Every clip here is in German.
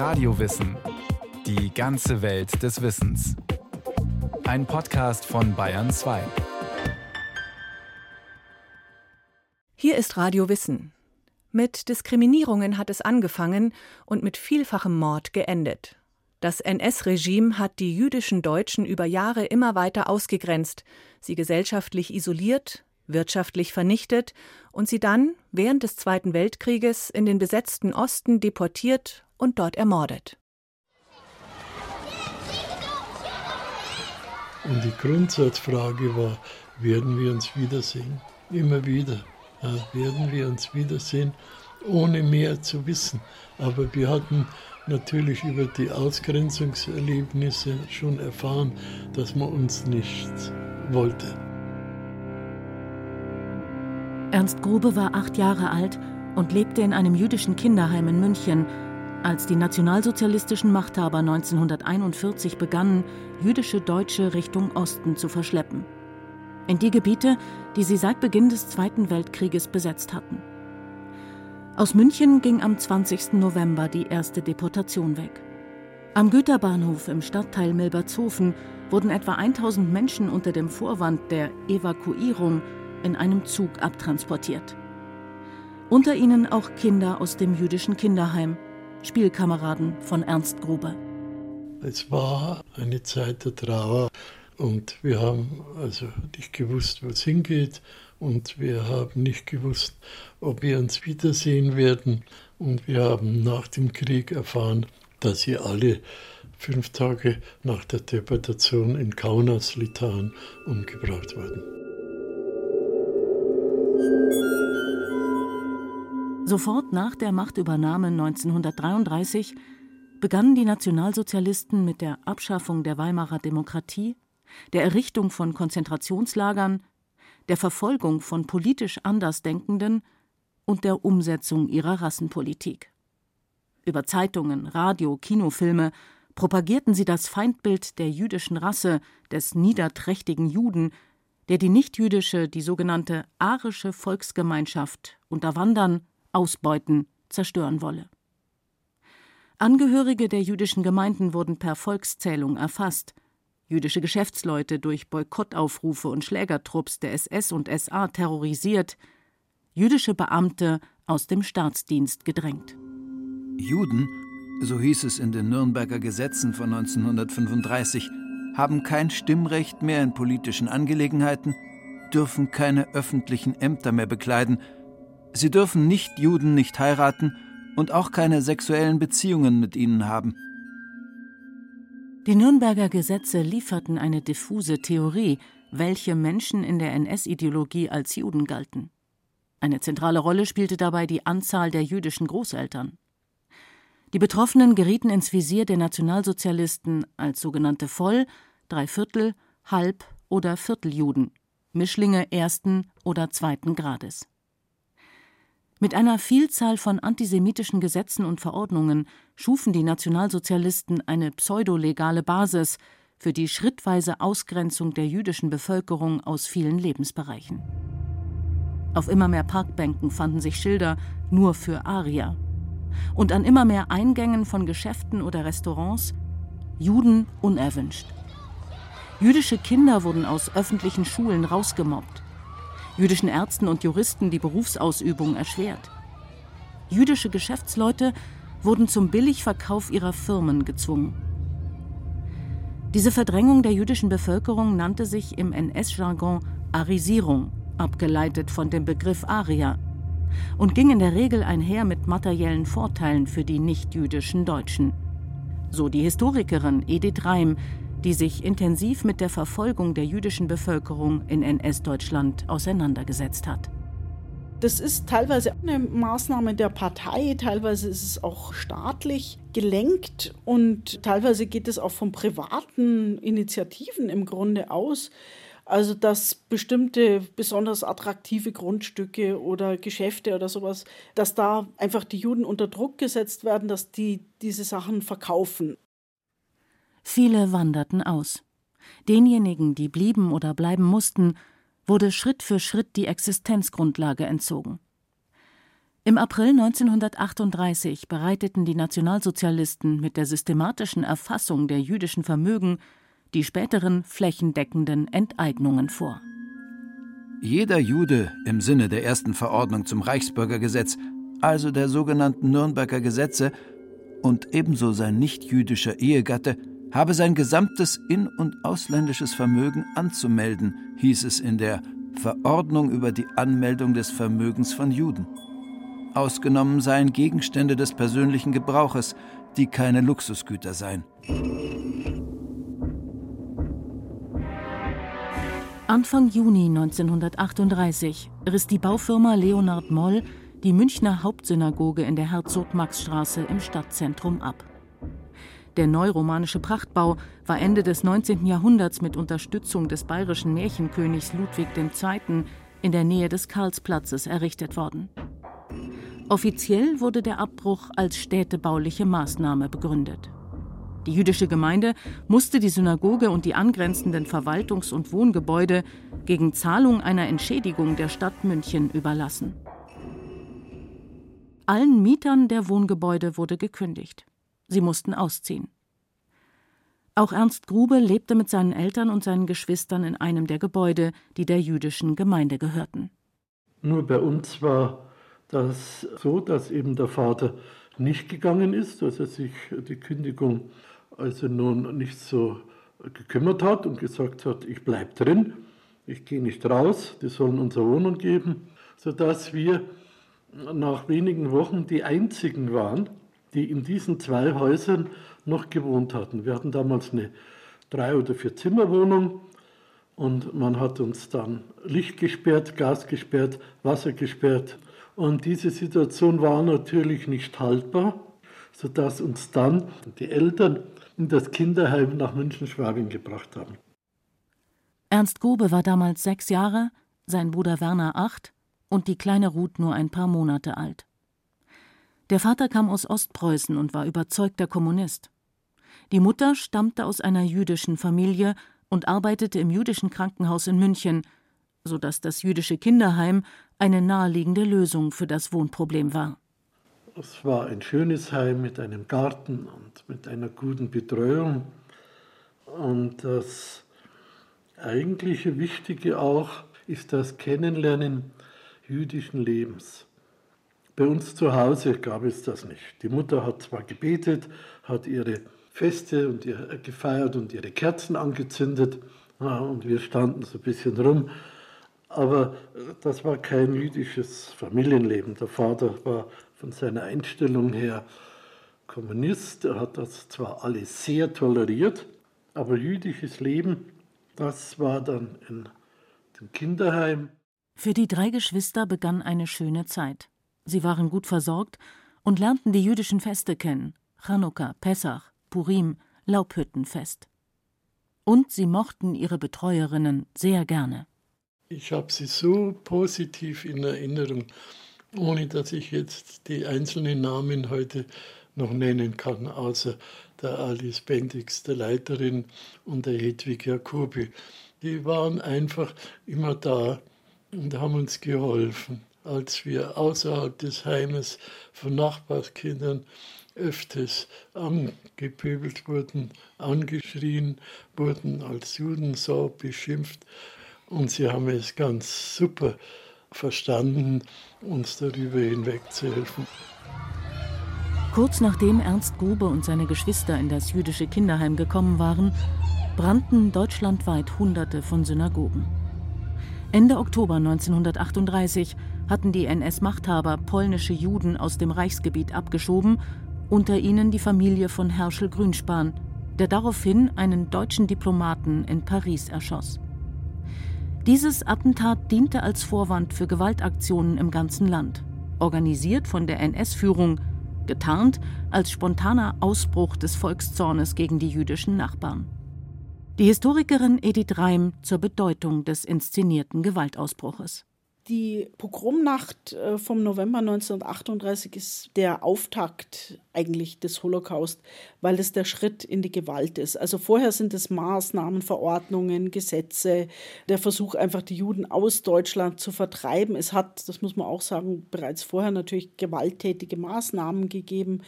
Radiowissen. Die ganze Welt des Wissens. Ein Podcast von Bayern 2. Hier ist Radio Wissen. Mit Diskriminierungen hat es angefangen und mit vielfachem Mord geendet. Das NS-Regime hat die jüdischen Deutschen über Jahre immer weiter ausgegrenzt, sie gesellschaftlich isoliert, wirtschaftlich vernichtet und sie dann während des Zweiten Weltkrieges in den besetzten Osten deportiert und dort ermordet. Und die Grundsatzfrage war, werden wir uns wiedersehen? Immer wieder ja, werden wir uns wiedersehen, ohne mehr zu wissen. Aber wir hatten natürlich über die Ausgrenzungserlebnisse schon erfahren, dass man uns nicht wollte. Ernst Grube war acht Jahre alt und lebte in einem jüdischen Kinderheim in München, als die nationalsozialistischen Machthaber 1941 begannen, jüdische Deutsche Richtung Osten zu verschleppen. In die Gebiete, die sie seit Beginn des Zweiten Weltkrieges besetzt hatten. Aus München ging am 20. November die erste Deportation weg. Am Güterbahnhof im Stadtteil Milbertshofen wurden etwa 1000 Menschen unter dem Vorwand der Evakuierung in einem Zug abtransportiert. Unter ihnen auch Kinder aus dem jüdischen Kinderheim, Spielkameraden von Ernst Gruber. Es war eine Zeit der Trauer und wir haben also nicht gewusst, wo es hingeht und wir haben nicht gewusst, ob wir uns wiedersehen werden. Und wir haben nach dem Krieg erfahren, dass sie alle fünf Tage nach der Deportation in Kaunas, Litauen, umgebracht wurden. Sofort nach der Machtübernahme 1933 begannen die Nationalsozialisten mit der Abschaffung der Weimarer Demokratie, der Errichtung von Konzentrationslagern, der Verfolgung von politisch Andersdenkenden und der Umsetzung ihrer Rassenpolitik. Über Zeitungen, Radio, Kinofilme propagierten sie das Feindbild der jüdischen Rasse, des niederträchtigen Juden, der die nichtjüdische, die sogenannte arische Volksgemeinschaft unterwandern, ausbeuten, zerstören wolle. Angehörige der jüdischen Gemeinden wurden per Volkszählung erfasst, jüdische Geschäftsleute durch Boykottaufrufe und Schlägertrupps der SS und SA terrorisiert, jüdische Beamte aus dem Staatsdienst gedrängt. Juden, so hieß es in den Nürnberger Gesetzen von 1935, haben kein Stimmrecht mehr in politischen Angelegenheiten, dürfen keine öffentlichen Ämter mehr bekleiden, sie dürfen Nicht-Juden nicht heiraten und auch keine sexuellen Beziehungen mit ihnen haben. Die Nürnberger Gesetze lieferten eine diffuse Theorie, welche Menschen in der NS-Ideologie als Juden galten. Eine zentrale Rolle spielte dabei die Anzahl der jüdischen Großeltern. Die Betroffenen gerieten ins Visier der Nationalsozialisten als sogenannte Voll-, Dreiviertel-, Halb- oder Vierteljuden, Mischlinge ersten oder zweiten Grades. Mit einer Vielzahl von antisemitischen Gesetzen und Verordnungen schufen die Nationalsozialisten eine pseudolegale Basis für die schrittweise Ausgrenzung der jüdischen Bevölkerung aus vielen Lebensbereichen. Auf immer mehr Parkbänken fanden sich Schilder nur für Arier und an immer mehr Eingängen von Geschäften oder Restaurants Juden unerwünscht. Jüdische Kinder wurden aus öffentlichen Schulen rausgemobbt, jüdischen Ärzten und Juristen die Berufsausübung erschwert. Jüdische Geschäftsleute wurden zum Billigverkauf ihrer Firmen gezwungen. Diese Verdrängung der jüdischen Bevölkerung nannte sich im NS-Jargon Arisierung, abgeleitet von dem Begriff Arier, und ging in der Regel einher mit materiellen Vorteilen für die nichtjüdischen Deutschen. So die Historikerin Edith Reim, die sich intensiv mit der Verfolgung der jüdischen Bevölkerung in NS-Deutschland auseinandergesetzt hat. Das ist teilweise eine Maßnahme der Partei, teilweise ist es auch staatlich gelenkt und teilweise geht es auch von privaten Initiativen im Grunde aus. Also dass bestimmte besonders attraktive Grundstücke oder Geschäfte oder sowas, dass da einfach die Juden unter Druck gesetzt werden, dass die diese Sachen verkaufen. Viele wanderten aus. Denjenigen, die blieben oder bleiben mussten, wurde Schritt für Schritt die Existenzgrundlage entzogen. Im April 1938 bereiteten die Nationalsozialisten mit der systematischen Erfassung der jüdischen Vermögen die späteren flächendeckenden Enteignungen vor. Jeder Jude im Sinne der ersten Verordnung zum Reichsbürgergesetz, also der sogenannten Nürnberger Gesetze, und ebenso sein nichtjüdischer Ehegatte, habe sein gesamtes in- und ausländisches Vermögen anzumelden, hieß es in der Verordnung über die Anmeldung des Vermögens von Juden. Ausgenommen seien Gegenstände des persönlichen Gebrauches, die keine Luxusgüter seien. Anfang Juni 1938 riss die Baufirma Leonhard Moll die Münchner Hauptsynagoge in der Herzog-Max-Straße im Stadtzentrum ab. Der neuromanische Prachtbau war Ende des 19. Jahrhunderts mit Unterstützung des bayerischen Märchenkönigs Ludwig II. in der Nähe des Karlsplatzes errichtet worden. Offiziell wurde der Abbruch als städtebauliche Maßnahme begründet. Die jüdische Gemeinde musste die Synagoge und die angrenzenden Verwaltungs- und Wohngebäude gegen Zahlung einer Entschädigung der Stadt München überlassen. Allen Mietern der Wohngebäude wurde gekündigt. Sie mussten ausziehen. Auch Ernst Grube lebte mit seinen Eltern und seinen Geschwistern in einem der Gebäude, die der jüdischen Gemeinde gehörten. Nur bei uns war das so, dass eben der Vater nicht gegangen ist, dass er sich die Kündigung also nun nicht so gekümmert hat und gesagt hat, ich bleibe drin, ich gehe nicht raus, die sollen unsere Wohnung geben, sodass wir nach wenigen Wochen die einzigen waren, die in diesen zwei Häusern noch gewohnt hatten. Wir hatten damals eine drei oder vier Zimmerwohnung und man hat uns dann Licht gesperrt, Gas gesperrt, Wasser gesperrt. Und diese Situation war natürlich nicht haltbar, sodass uns dann die Eltern in das Kinderheim nach München-Schwabing gebracht haben. Ernst Gobe war damals sechs Jahre, sein Bruder Werner acht und die kleine Ruth nur ein paar Monate alt. Der Vater kam aus Ostpreußen und war überzeugter Kommunist. Die Mutter stammte aus einer jüdischen Familie und arbeitete im jüdischen Krankenhaus in München, so dass das jüdische Kinderheim eine naheliegende Lösung für das Wohnproblem war. Es war ein schönes Heim mit einem Garten und mit einer guten Betreuung. Und das eigentliche Wichtige auch ist das Kennenlernen jüdischen Lebens. Bei uns zu Hause gab es das nicht. Die Mutter hat zwar gebetet, hat ihre Feste und ihr, gefeiert und ihre Kerzen angezündet und wir standen so ein bisschen rum, aber das war kein jüdisches Familienleben. Der Vater war von seiner Einstellung her Kommunist. Er hat das zwar alles sehr toleriert, aber jüdisches Leben, das war dann in dem Kinderheim. Für die drei Geschwister begann eine schöne Zeit. Sie waren gut versorgt und lernten die jüdischen Feste kennen: Chanukka, Pessach, Purim, Laubhüttenfest. Und sie mochten ihre Betreuerinnen sehr gerne. Ich habe sie so positiv in Erinnerung ohne dass ich jetzt die einzelnen Namen heute noch nennen kann, außer der Alice Bendix, der Leiterin, und der Hedwig Jacobi. Die waren einfach immer da und haben uns geholfen, als wir außerhalb des Heimes von Nachbarskindern öfters angepöbelt wurden, angeschrien wurden, als Judensau beschimpft. Und sie haben es ganz super verstanden, uns darüber hinwegzuhelfen. Kurz nachdem Ernst Grube und seine Geschwister in das jüdische Kinderheim gekommen waren, brannten deutschlandweit Hunderte von Synagogen. Ende Oktober 1938 hatten die NS-Machthaber polnische Juden aus dem Reichsgebiet abgeschoben, unter ihnen die Familie von Herschel Grünspan, der daraufhin einen deutschen Diplomaten in Paris erschoss. Dieses Attentat diente als Vorwand für Gewaltaktionen im ganzen Land, organisiert von der NS-Führung, getarnt als spontaner Ausbruch des Volkszornes gegen die jüdischen Nachbarn. Die Historikerin Edith Reim zur Bedeutung des inszenierten Gewaltausbruches. Die Pogromnacht äh, vom November 1938 ist der Auftakt eigentlich des Holocaust, weil es der Schritt in die Gewalt ist. Also vorher sind es Maßnahmen, Verordnungen, Gesetze, der Versuch einfach die Juden aus Deutschland zu vertreiben. Es hat, das muss man auch sagen, bereits vorher natürlich gewalttätige Maßnahmen gegeben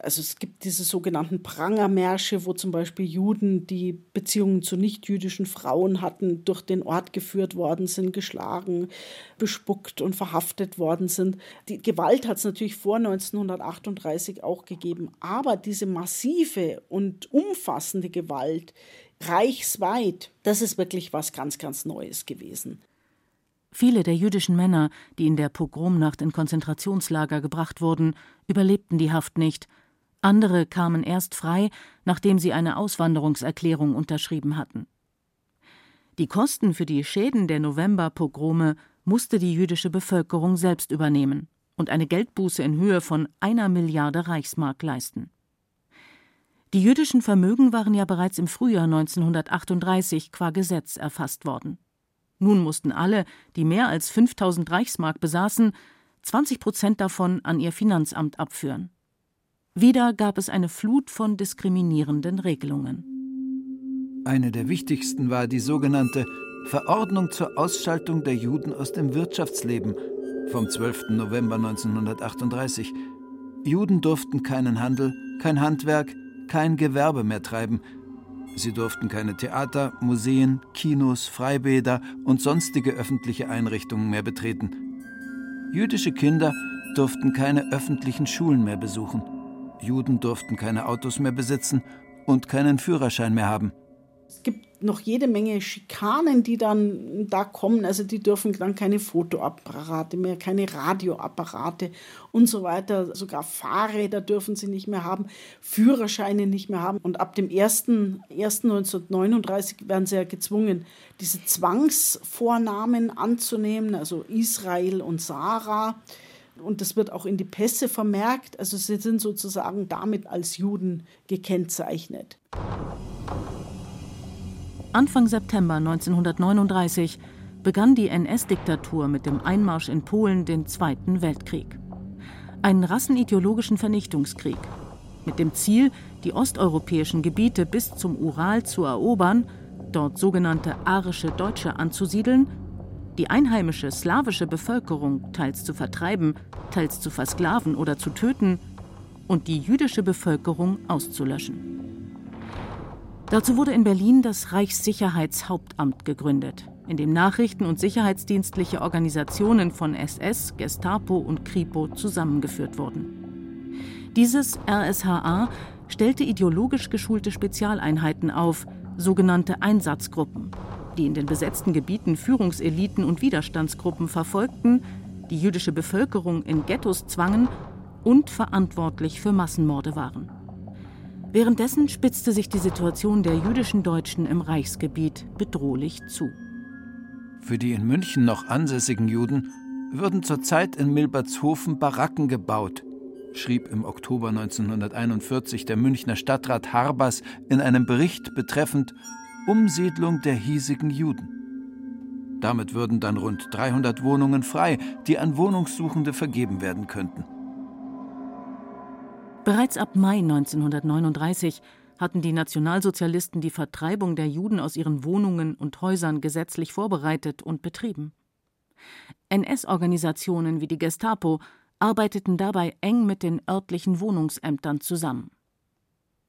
also es gibt diese sogenannten Prangermärsche, wo zum Beispiel Juden, die Beziehungen zu nichtjüdischen Frauen hatten, durch den Ort geführt worden sind, geschlagen, bespuckt und verhaftet worden sind. Die Gewalt hat es natürlich vor 1938 auch gegeben, aber diese massive und umfassende Gewalt reichsweit, das ist wirklich was ganz, ganz Neues gewesen. Viele der jüdischen Männer, die in der Pogromnacht in Konzentrationslager gebracht wurden, überlebten die Haft nicht. Andere kamen erst frei, nachdem sie eine Auswanderungserklärung unterschrieben hatten. Die Kosten für die Schäden der November-Pogrome musste die jüdische Bevölkerung selbst übernehmen und eine Geldbuße in Höhe von einer Milliarde Reichsmark leisten. Die jüdischen Vermögen waren ja bereits im Frühjahr 1938 qua Gesetz erfasst worden. Nun mussten alle, die mehr als 5000 Reichsmark besaßen, 20 Prozent davon an ihr Finanzamt abführen. Wieder gab es eine Flut von diskriminierenden Regelungen. Eine der wichtigsten war die sogenannte Verordnung zur Ausschaltung der Juden aus dem Wirtschaftsleben vom 12. November 1938. Juden durften keinen Handel, kein Handwerk, kein Gewerbe mehr treiben, Sie durften keine Theater, Museen, Kinos, Freibäder und sonstige öffentliche Einrichtungen mehr betreten. Jüdische Kinder durften keine öffentlichen Schulen mehr besuchen. Juden durften keine Autos mehr besitzen und keinen Führerschein mehr haben. Es gibt noch jede Menge Schikanen, die dann da kommen. Also die dürfen dann keine Fotoapparate mehr, keine Radioapparate und so weiter. Sogar Fahrräder dürfen sie nicht mehr haben, Führerscheine nicht mehr haben. Und ab dem 1.1.1939 werden sie ja gezwungen, diese Zwangsvornamen anzunehmen, also Israel und Sarah. Und das wird auch in die Pässe vermerkt. Also sie sind sozusagen damit als Juden gekennzeichnet. Anfang September 1939 begann die NS-Diktatur mit dem Einmarsch in Polen den Zweiten Weltkrieg. Einen rassenideologischen Vernichtungskrieg. Mit dem Ziel, die osteuropäischen Gebiete bis zum Ural zu erobern, dort sogenannte arische Deutsche anzusiedeln, die einheimische slawische Bevölkerung teils zu vertreiben, teils zu versklaven oder zu töten und die jüdische Bevölkerung auszulöschen. Dazu wurde in Berlin das Reichssicherheitshauptamt gegründet, in dem Nachrichten- und sicherheitsdienstliche Organisationen von SS, Gestapo und Kripo zusammengeführt wurden. Dieses RSHA stellte ideologisch geschulte Spezialeinheiten auf, sogenannte Einsatzgruppen, die in den besetzten Gebieten Führungseliten und Widerstandsgruppen verfolgten, die jüdische Bevölkerung in Ghettos zwangen und verantwortlich für Massenmorde waren. Währenddessen spitzte sich die Situation der jüdischen Deutschen im Reichsgebiet bedrohlich zu. Für die in München noch ansässigen Juden würden zurzeit in Milbertshofen Baracken gebaut, schrieb im Oktober 1941 der Münchner Stadtrat Harbers in einem Bericht betreffend Umsiedlung der hiesigen Juden. Damit würden dann rund 300 Wohnungen frei, die an Wohnungssuchende vergeben werden könnten. Bereits ab Mai 1939 hatten die Nationalsozialisten die Vertreibung der Juden aus ihren Wohnungen und Häusern gesetzlich vorbereitet und betrieben. NS-Organisationen wie die Gestapo arbeiteten dabei eng mit den örtlichen Wohnungsämtern zusammen.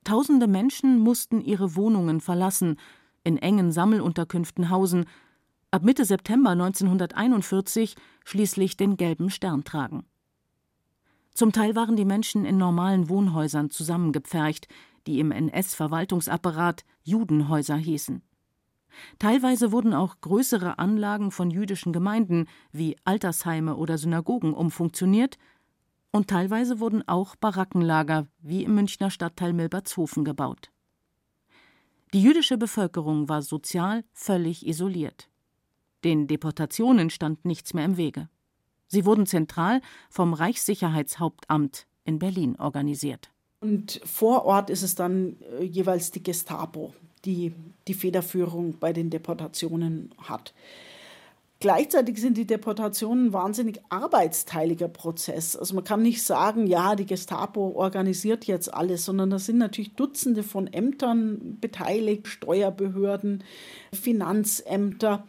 Tausende Menschen mussten ihre Wohnungen verlassen, in engen Sammelunterkünften hausen, ab Mitte September 1941 schließlich den gelben Stern tragen. Zum Teil waren die Menschen in normalen Wohnhäusern zusammengepfercht, die im NS-Verwaltungsapparat Judenhäuser hießen. Teilweise wurden auch größere Anlagen von jüdischen Gemeinden wie Altersheime oder Synagogen umfunktioniert und teilweise wurden auch Barackenlager wie im Münchner Stadtteil Milbertshofen gebaut. Die jüdische Bevölkerung war sozial völlig isoliert. Den Deportationen stand nichts mehr im Wege. Sie wurden zentral vom Reichssicherheitshauptamt in Berlin organisiert. Und vor Ort ist es dann äh, jeweils die Gestapo, die die Federführung bei den Deportationen hat. Gleichzeitig sind die Deportationen ein wahnsinnig arbeitsteiliger Prozess. Also man kann nicht sagen, ja, die Gestapo organisiert jetzt alles, sondern da sind natürlich Dutzende von Ämtern beteiligt, Steuerbehörden, Finanzämter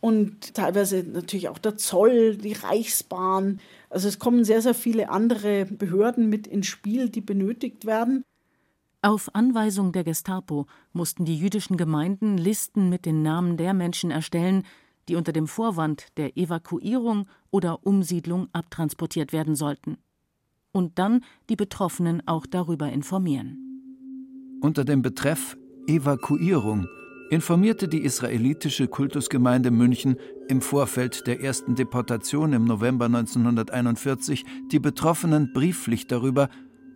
und teilweise natürlich auch der Zoll, die Reichsbahn. Also es kommen sehr, sehr viele andere Behörden mit ins Spiel, die benötigt werden. Auf Anweisung der Gestapo mussten die jüdischen Gemeinden Listen mit den Namen der Menschen erstellen, die unter dem Vorwand der Evakuierung oder Umsiedlung abtransportiert werden sollten. Und dann die Betroffenen auch darüber informieren. Unter dem Betreff Evakuierung informierte die israelitische Kultusgemeinde München im Vorfeld der ersten Deportation im November 1941 die Betroffenen brieflich darüber,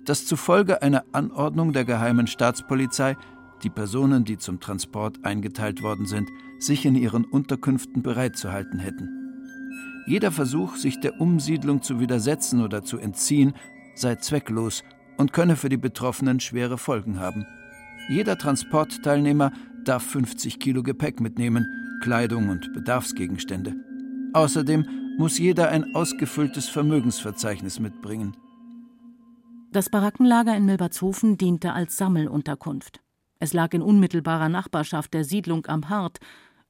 dass zufolge einer Anordnung der geheimen Staatspolizei die Personen, die zum Transport eingeteilt worden sind, sich in ihren Unterkünften bereitzuhalten hätten. Jeder Versuch, sich der Umsiedlung zu widersetzen oder zu entziehen, sei zwecklos und könne für die Betroffenen schwere Folgen haben. Jeder Transportteilnehmer darf 50 Kilo Gepäck mitnehmen, Kleidung und Bedarfsgegenstände. Außerdem muss jeder ein ausgefülltes Vermögensverzeichnis mitbringen. Das Barackenlager in Milbertshofen diente als Sammelunterkunft. Es lag in unmittelbarer Nachbarschaft der Siedlung am Hart,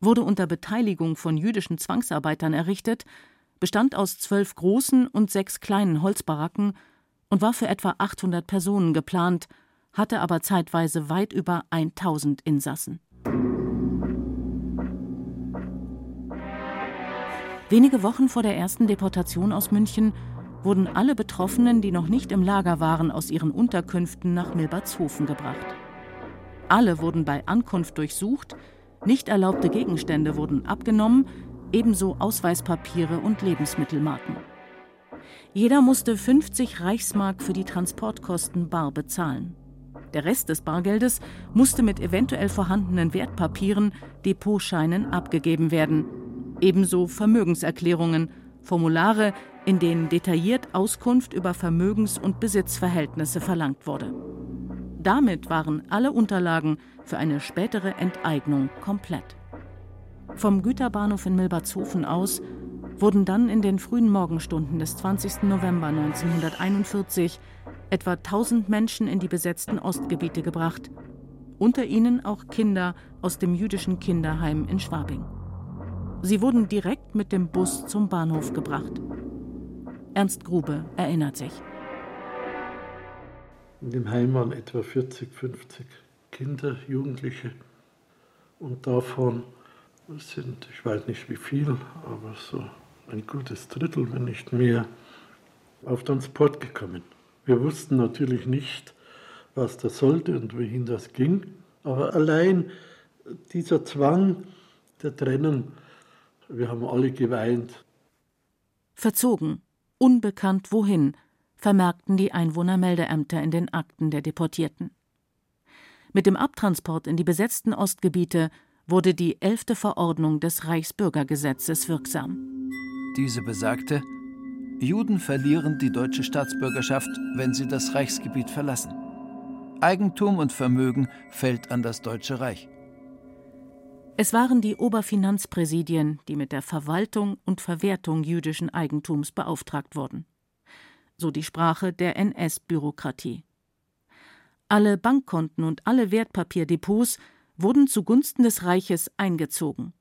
wurde unter Beteiligung von jüdischen Zwangsarbeitern errichtet, bestand aus zwölf großen und sechs kleinen Holzbaracken und war für etwa 800 Personen geplant, hatte aber zeitweise weit über 1000 Insassen. Wenige Wochen vor der ersten Deportation aus München wurden alle Betroffenen, die noch nicht im Lager waren, aus ihren Unterkünften nach Milbertshofen gebracht. Alle wurden bei Ankunft durchsucht, nicht erlaubte Gegenstände wurden abgenommen, ebenso Ausweispapiere und Lebensmittelmarken. Jeder musste 50 Reichsmark für die Transportkosten bar bezahlen. Der Rest des Bargeldes musste mit eventuell vorhandenen Wertpapieren, Depotscheinen abgegeben werden. Ebenso Vermögenserklärungen, Formulare, in denen detailliert Auskunft über Vermögens- und Besitzverhältnisse verlangt wurde. Damit waren alle Unterlagen für eine spätere Enteignung komplett. Vom Güterbahnhof in Milbertshofen aus wurden dann in den frühen Morgenstunden des 20. November 1941 etwa 1000 Menschen in die besetzten Ostgebiete gebracht, unter ihnen auch Kinder aus dem jüdischen Kinderheim in Schwabing. Sie wurden direkt mit dem Bus zum Bahnhof gebracht. Ernst Grube erinnert sich. In dem Heim waren etwa 40, 50 Kinder, Jugendliche und davon sind, ich weiß nicht wie viel, aber so ein gutes Drittel, wenn nicht mehr, auf Transport gekommen. Wir wussten natürlich nicht, was das sollte und wohin das ging, aber allein dieser Zwang der Trennung, wir haben alle geweint. Verzogen, unbekannt wohin, vermerkten die Einwohnermeldeämter in den Akten der Deportierten. Mit dem Abtransport in die besetzten Ostgebiete wurde die elfte Verordnung des Reichsbürgergesetzes wirksam. Diese besagte, Juden verlieren die deutsche Staatsbürgerschaft, wenn sie das Reichsgebiet verlassen. Eigentum und Vermögen fällt an das Deutsche Reich. Es waren die Oberfinanzpräsidien, die mit der Verwaltung und Verwertung jüdischen Eigentums beauftragt wurden. So die Sprache der NS-Bürokratie. Alle Bankkonten und alle Wertpapierdepots wurden zugunsten des Reiches eingezogen.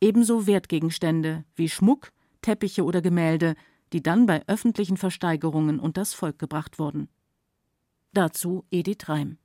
Ebenso Wertgegenstände wie Schmuck, Teppiche oder Gemälde, die dann bei öffentlichen Versteigerungen unters Volk gebracht wurden. Dazu Edith Reim.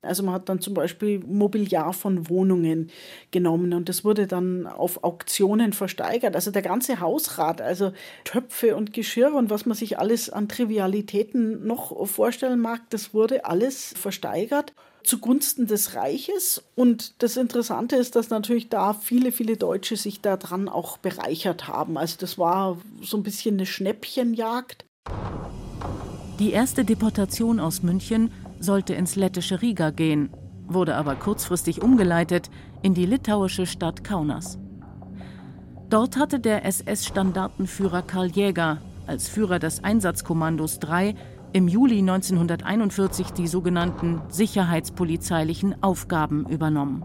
Also man hat dann zum Beispiel Mobiliar von Wohnungen genommen und das wurde dann auf Auktionen versteigert. Also der ganze Hausrat, also Töpfe und Geschirr und was man sich alles an Trivialitäten noch vorstellen mag, das wurde alles versteigert zugunsten des Reiches. Und das Interessante ist, dass natürlich da viele, viele Deutsche sich daran auch bereichert haben. Also das war so ein bisschen eine Schnäppchenjagd. Die erste Deportation aus München sollte ins lettische Riga gehen, wurde aber kurzfristig umgeleitet in die litauische Stadt Kaunas. Dort hatte der SS-Standartenführer Karl Jäger als Führer des Einsatzkommandos 3 im Juli 1941 die sogenannten sicherheitspolizeilichen Aufgaben übernommen.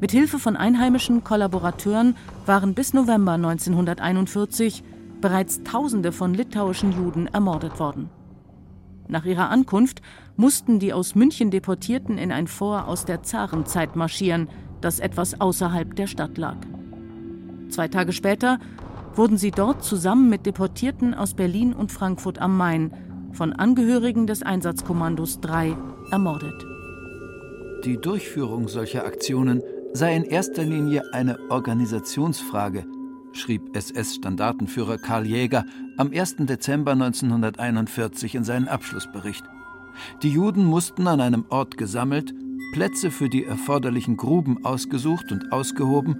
Mit Hilfe von einheimischen Kollaborateuren waren bis November 1941 bereits Tausende von litauischen Juden ermordet worden. Nach ihrer Ankunft mussten die aus München Deportierten in ein Fort aus der Zarenzeit marschieren, das etwas außerhalb der Stadt lag. Zwei Tage später wurden sie dort zusammen mit Deportierten aus Berlin und Frankfurt am Main von Angehörigen des Einsatzkommandos 3 ermordet. Die Durchführung solcher Aktionen sei in erster Linie eine Organisationsfrage, schrieb SS-Standartenführer Karl Jäger am 1. Dezember 1941 in seinen Abschlussbericht. Die Juden mussten an einem Ort gesammelt, Plätze für die erforderlichen Gruben ausgesucht und ausgehoben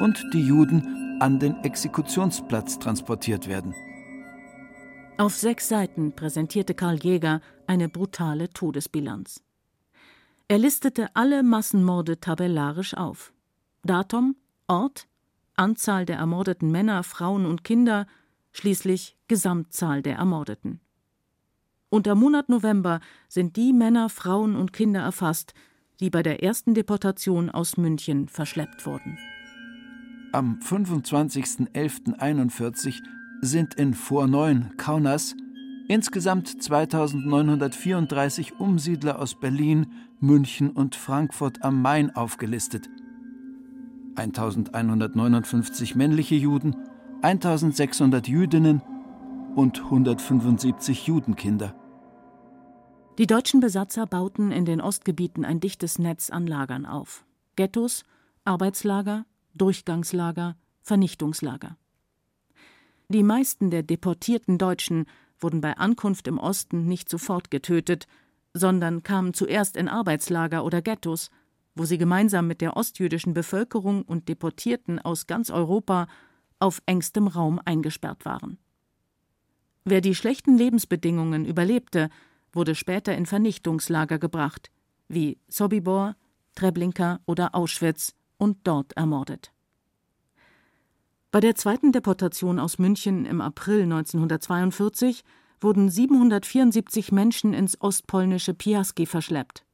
und die Juden an den Exekutionsplatz transportiert werden. Auf sechs Seiten präsentierte Karl Jäger eine brutale Todesbilanz. Er listete alle Massenmorde tabellarisch auf. Datum, Ort, Anzahl der ermordeten Männer, Frauen und Kinder, schließlich Gesamtzahl der Ermordeten. Unter Monat November sind die Männer, Frauen und Kinder erfasst, die bei der ersten Deportation aus München verschleppt wurden. Am 25.11.41 sind in Vorneuen, Kaunas, insgesamt 2934 Umsiedler aus Berlin, München und Frankfurt am Main aufgelistet. 1159 männliche Juden, 1600 Jüdinnen und 175 Judenkinder. Die deutschen Besatzer bauten in den Ostgebieten ein dichtes Netz an Lagern auf. Ghettos, Arbeitslager, Durchgangslager, Vernichtungslager. Die meisten der deportierten Deutschen wurden bei Ankunft im Osten nicht sofort getötet, sondern kamen zuerst in Arbeitslager oder Ghettos, wo sie gemeinsam mit der ostjüdischen Bevölkerung und Deportierten aus ganz Europa auf engstem Raum eingesperrt waren. Wer die schlechten Lebensbedingungen überlebte, wurde später in Vernichtungslager gebracht, wie Sobibor, Treblinka oder Auschwitz, und dort ermordet. Bei der zweiten Deportation aus München im April 1942 wurden 774 Menschen ins ostpolnische Piaski verschleppt,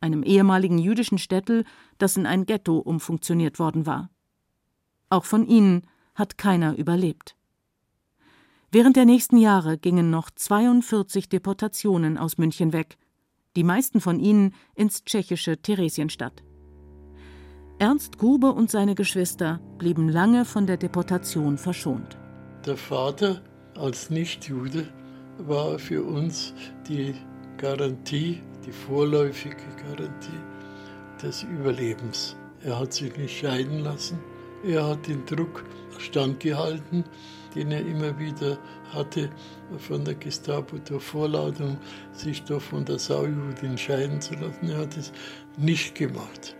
einem ehemaligen jüdischen Städtel, das in ein Ghetto umfunktioniert worden war. Auch von ihnen hat keiner überlebt. Während der nächsten Jahre gingen noch 42 Deportationen aus München weg, die meisten von ihnen ins tschechische Theresienstadt. Ernst Grube und seine Geschwister blieben lange von der Deportation verschont. Der Vater als Nichtjude war für uns die Garantie, die vorläufige Garantie des Überlebens. Er hat sich nicht scheiden lassen. Er hat den Druck standgehalten, den er immer wieder hatte von der Gestapo durch Vorladung, sich doch von der Saujudin scheiden zu lassen. Er hat es nicht gemacht.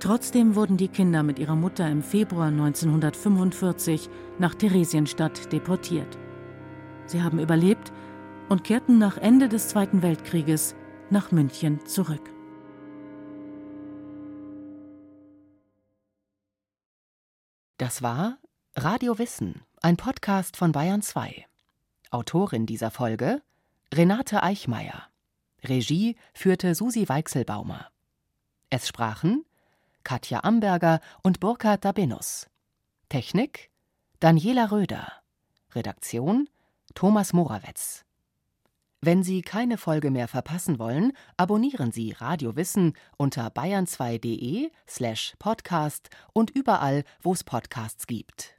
Trotzdem wurden die Kinder mit ihrer Mutter im Februar 1945 nach Theresienstadt deportiert. Sie haben überlebt und kehrten nach Ende des Zweiten Weltkrieges nach München zurück. Das war Radio Wissen, ein Podcast von Bayern 2. Autorin dieser Folge Renate Eichmeier. Regie führte Susi Weichselbaumer. Es sprachen Katja Amberger und Burkhard Dabinus. Technik Daniela Röder. Redaktion Thomas Morawetz. Wenn Sie keine Folge mehr verpassen wollen, abonnieren Sie Radio Wissen unter bayern2.de slash podcast und überall, wo es Podcasts gibt.